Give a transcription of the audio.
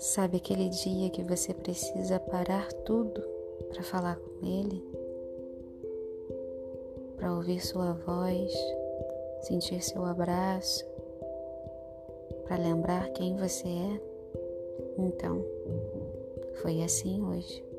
Sabe aquele dia que você precisa parar tudo para falar com Ele? Para ouvir sua voz, sentir seu abraço, para lembrar quem você é? Então, foi assim hoje.